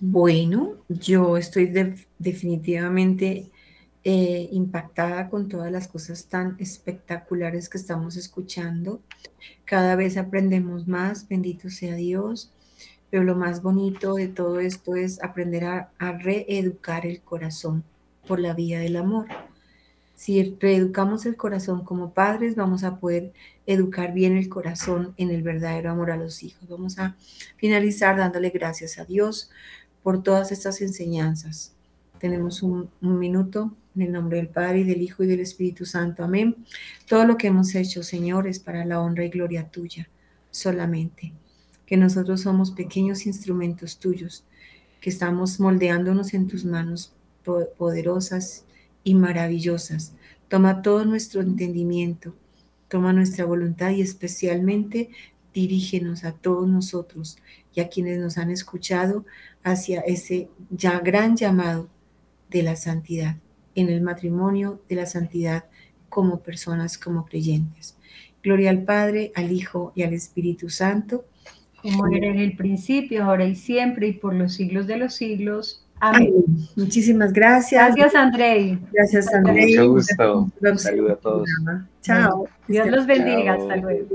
Bueno, yo estoy definitivamente eh, impactada con todas las cosas tan espectaculares que estamos escuchando. Cada vez aprendemos más, bendito sea Dios. Pero lo más bonito de todo esto es aprender a, a reeducar el corazón por la vía del amor. Si reeducamos el corazón como padres, vamos a poder educar bien el corazón en el verdadero amor a los hijos. Vamos a finalizar dándole gracias a Dios por todas estas enseñanzas. Tenemos un, minuto en el nombre del Padre y del Hijo y del Espíritu Santo. Amén. Todo lo que hemos hecho, Señor, es para la honra y gloria tuya solamente. Que nosotros somos pequeños instrumentos tuyos, que estamos moldeándonos en tus manos poderosas y maravillosas. Toma todo nuestro entendimiento, toma nuestra voluntad y especialmente dirígenos a todos nosotros y a quienes nos han escuchado hacia ese ya gran llamado de la santidad, en el matrimonio de la santidad como personas, como creyentes. Gloria al Padre, al Hijo y al Espíritu Santo. Como era en el principio, ahora y siempre, y por los siglos de los siglos. Amén. Muchísimas gracias. Gracias, Andrei. Gracias, Andrei. Mucho gusto. Un saludo a todos. Chao. Dios los bendiga. Hasta luego.